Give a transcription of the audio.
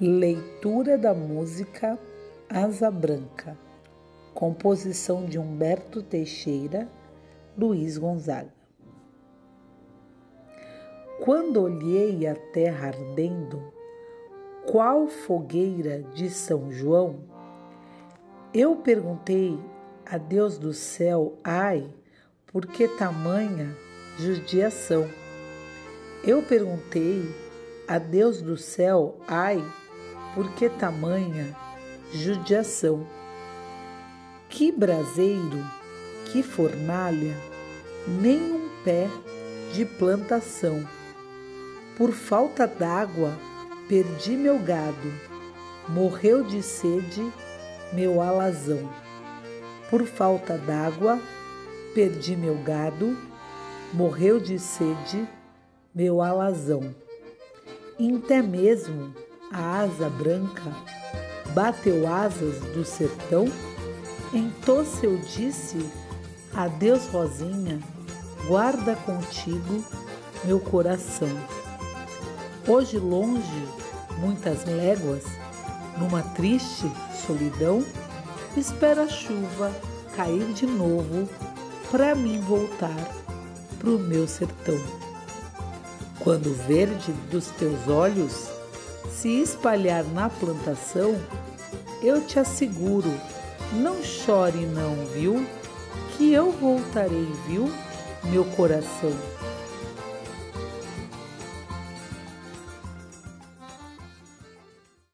Leitura da música Asa Branca, composição de Humberto Teixeira, Luiz Gonzaga. Quando olhei a terra ardendo, qual fogueira de São João, eu perguntei a Deus do céu, ai, por que tamanha judiação? Eu perguntei a Deus do céu, ai, por que tamanha judiação? Que braseiro, que fornalha, nem um pé de plantação. Por falta d'água, perdi meu gado, morreu de sede meu alazão. Por falta d'água, perdi meu gado, morreu de sede meu alazão. Até mesmo a asa branca bateu asas do sertão? Então se eu disse, adeus Rosinha, guarda contigo meu coração. Hoje longe, muitas léguas, numa triste solidão, espera a chuva cair de novo para mim voltar pro meu sertão. Quando o verde dos teus olhos se espalhar na plantação, eu te asseguro, não chore não, viu? Que eu voltarei, viu, meu coração.